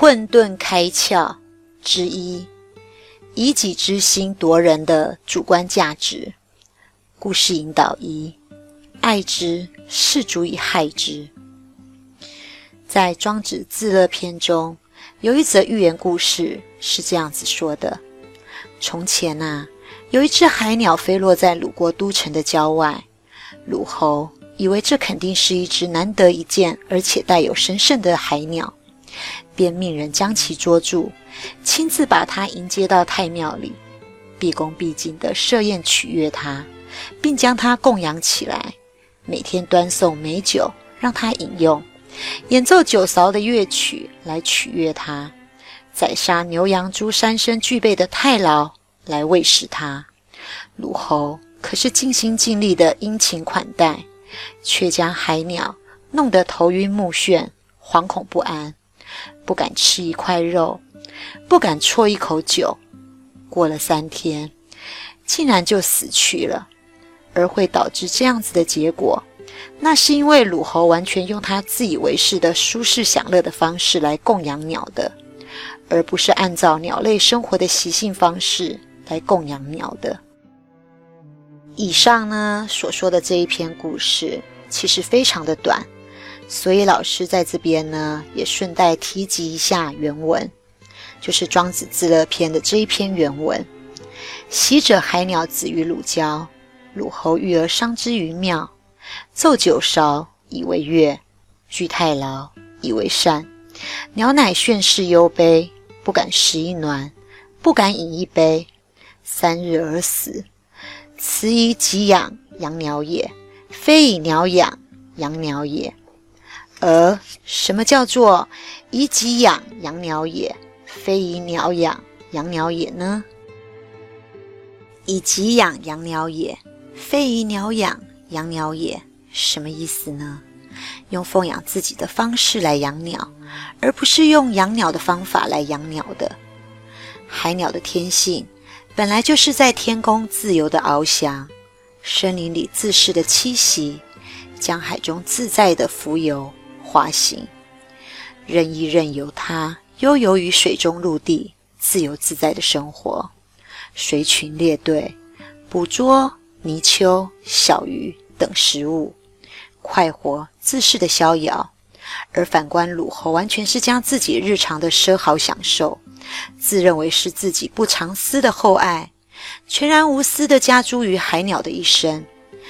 混沌开窍之一，以己之心夺人的主观价值。故事引导一：爱之，是足以害之。在《庄子自乐篇》中，有一则寓言故事是这样子说的：从前呐，有一只海鸟飞落在鲁国都城的郊外，鲁侯以为这肯定是一只难得一见而且带有神圣的海鸟。便命人将其捉住，亲自把他迎接到太庙里，毕恭毕敬的设宴取悦他，并将他供养起来，每天端送美酒让他饮用，演奏酒勺的乐曲来取悦他，宰杀牛羊猪三牲具备的太牢来喂食他。鲁侯可是尽心尽力的殷勤款待，却将海鸟弄得头晕目眩，惶恐不安。不敢吃一块肉，不敢啜一口酒。过了三天，竟然就死去了。而会导致这样子的结果，那是因为鲁侯完全用他自以为是的舒适享乐的方式来供养鸟的，而不是按照鸟类生活的习性方式来供养鸟的。以上呢所说的这一篇故事，其实非常的短。所以老师在这边呢，也顺带提及一下原文，就是《庄子自乐篇》的这一篇原文。昔者海鸟子于鲁郊，鲁侯遇而伤之于庙，奏九韶以为乐，具太牢以为善。鸟乃炫世忧悲，不敢食一暖，不敢饮一杯，三日而死。此以己养养鸟也，非以鸟养养鸟也。而什么叫做以己养养鸟也，非以鸟养养鸟也呢？以己养养鸟也，非以鸟养养鸟也，什么意思呢？用奉养自己的方式来养鸟，而不是用养鸟的方法来养鸟的。海鸟的天性本来就是在天空自由的翱翔，森林里自适的栖息，江海中自在的浮游。滑行，任意任由它悠游于水中陆地，自由自在的生活，随群列队，捕捉泥鳅、小鱼等食物，快活自适的逍遥。而反观鲁侯，完全是将自己日常的奢豪享受，自认为是自己不藏私的厚爱，全然无私的加诸于海鸟的一生，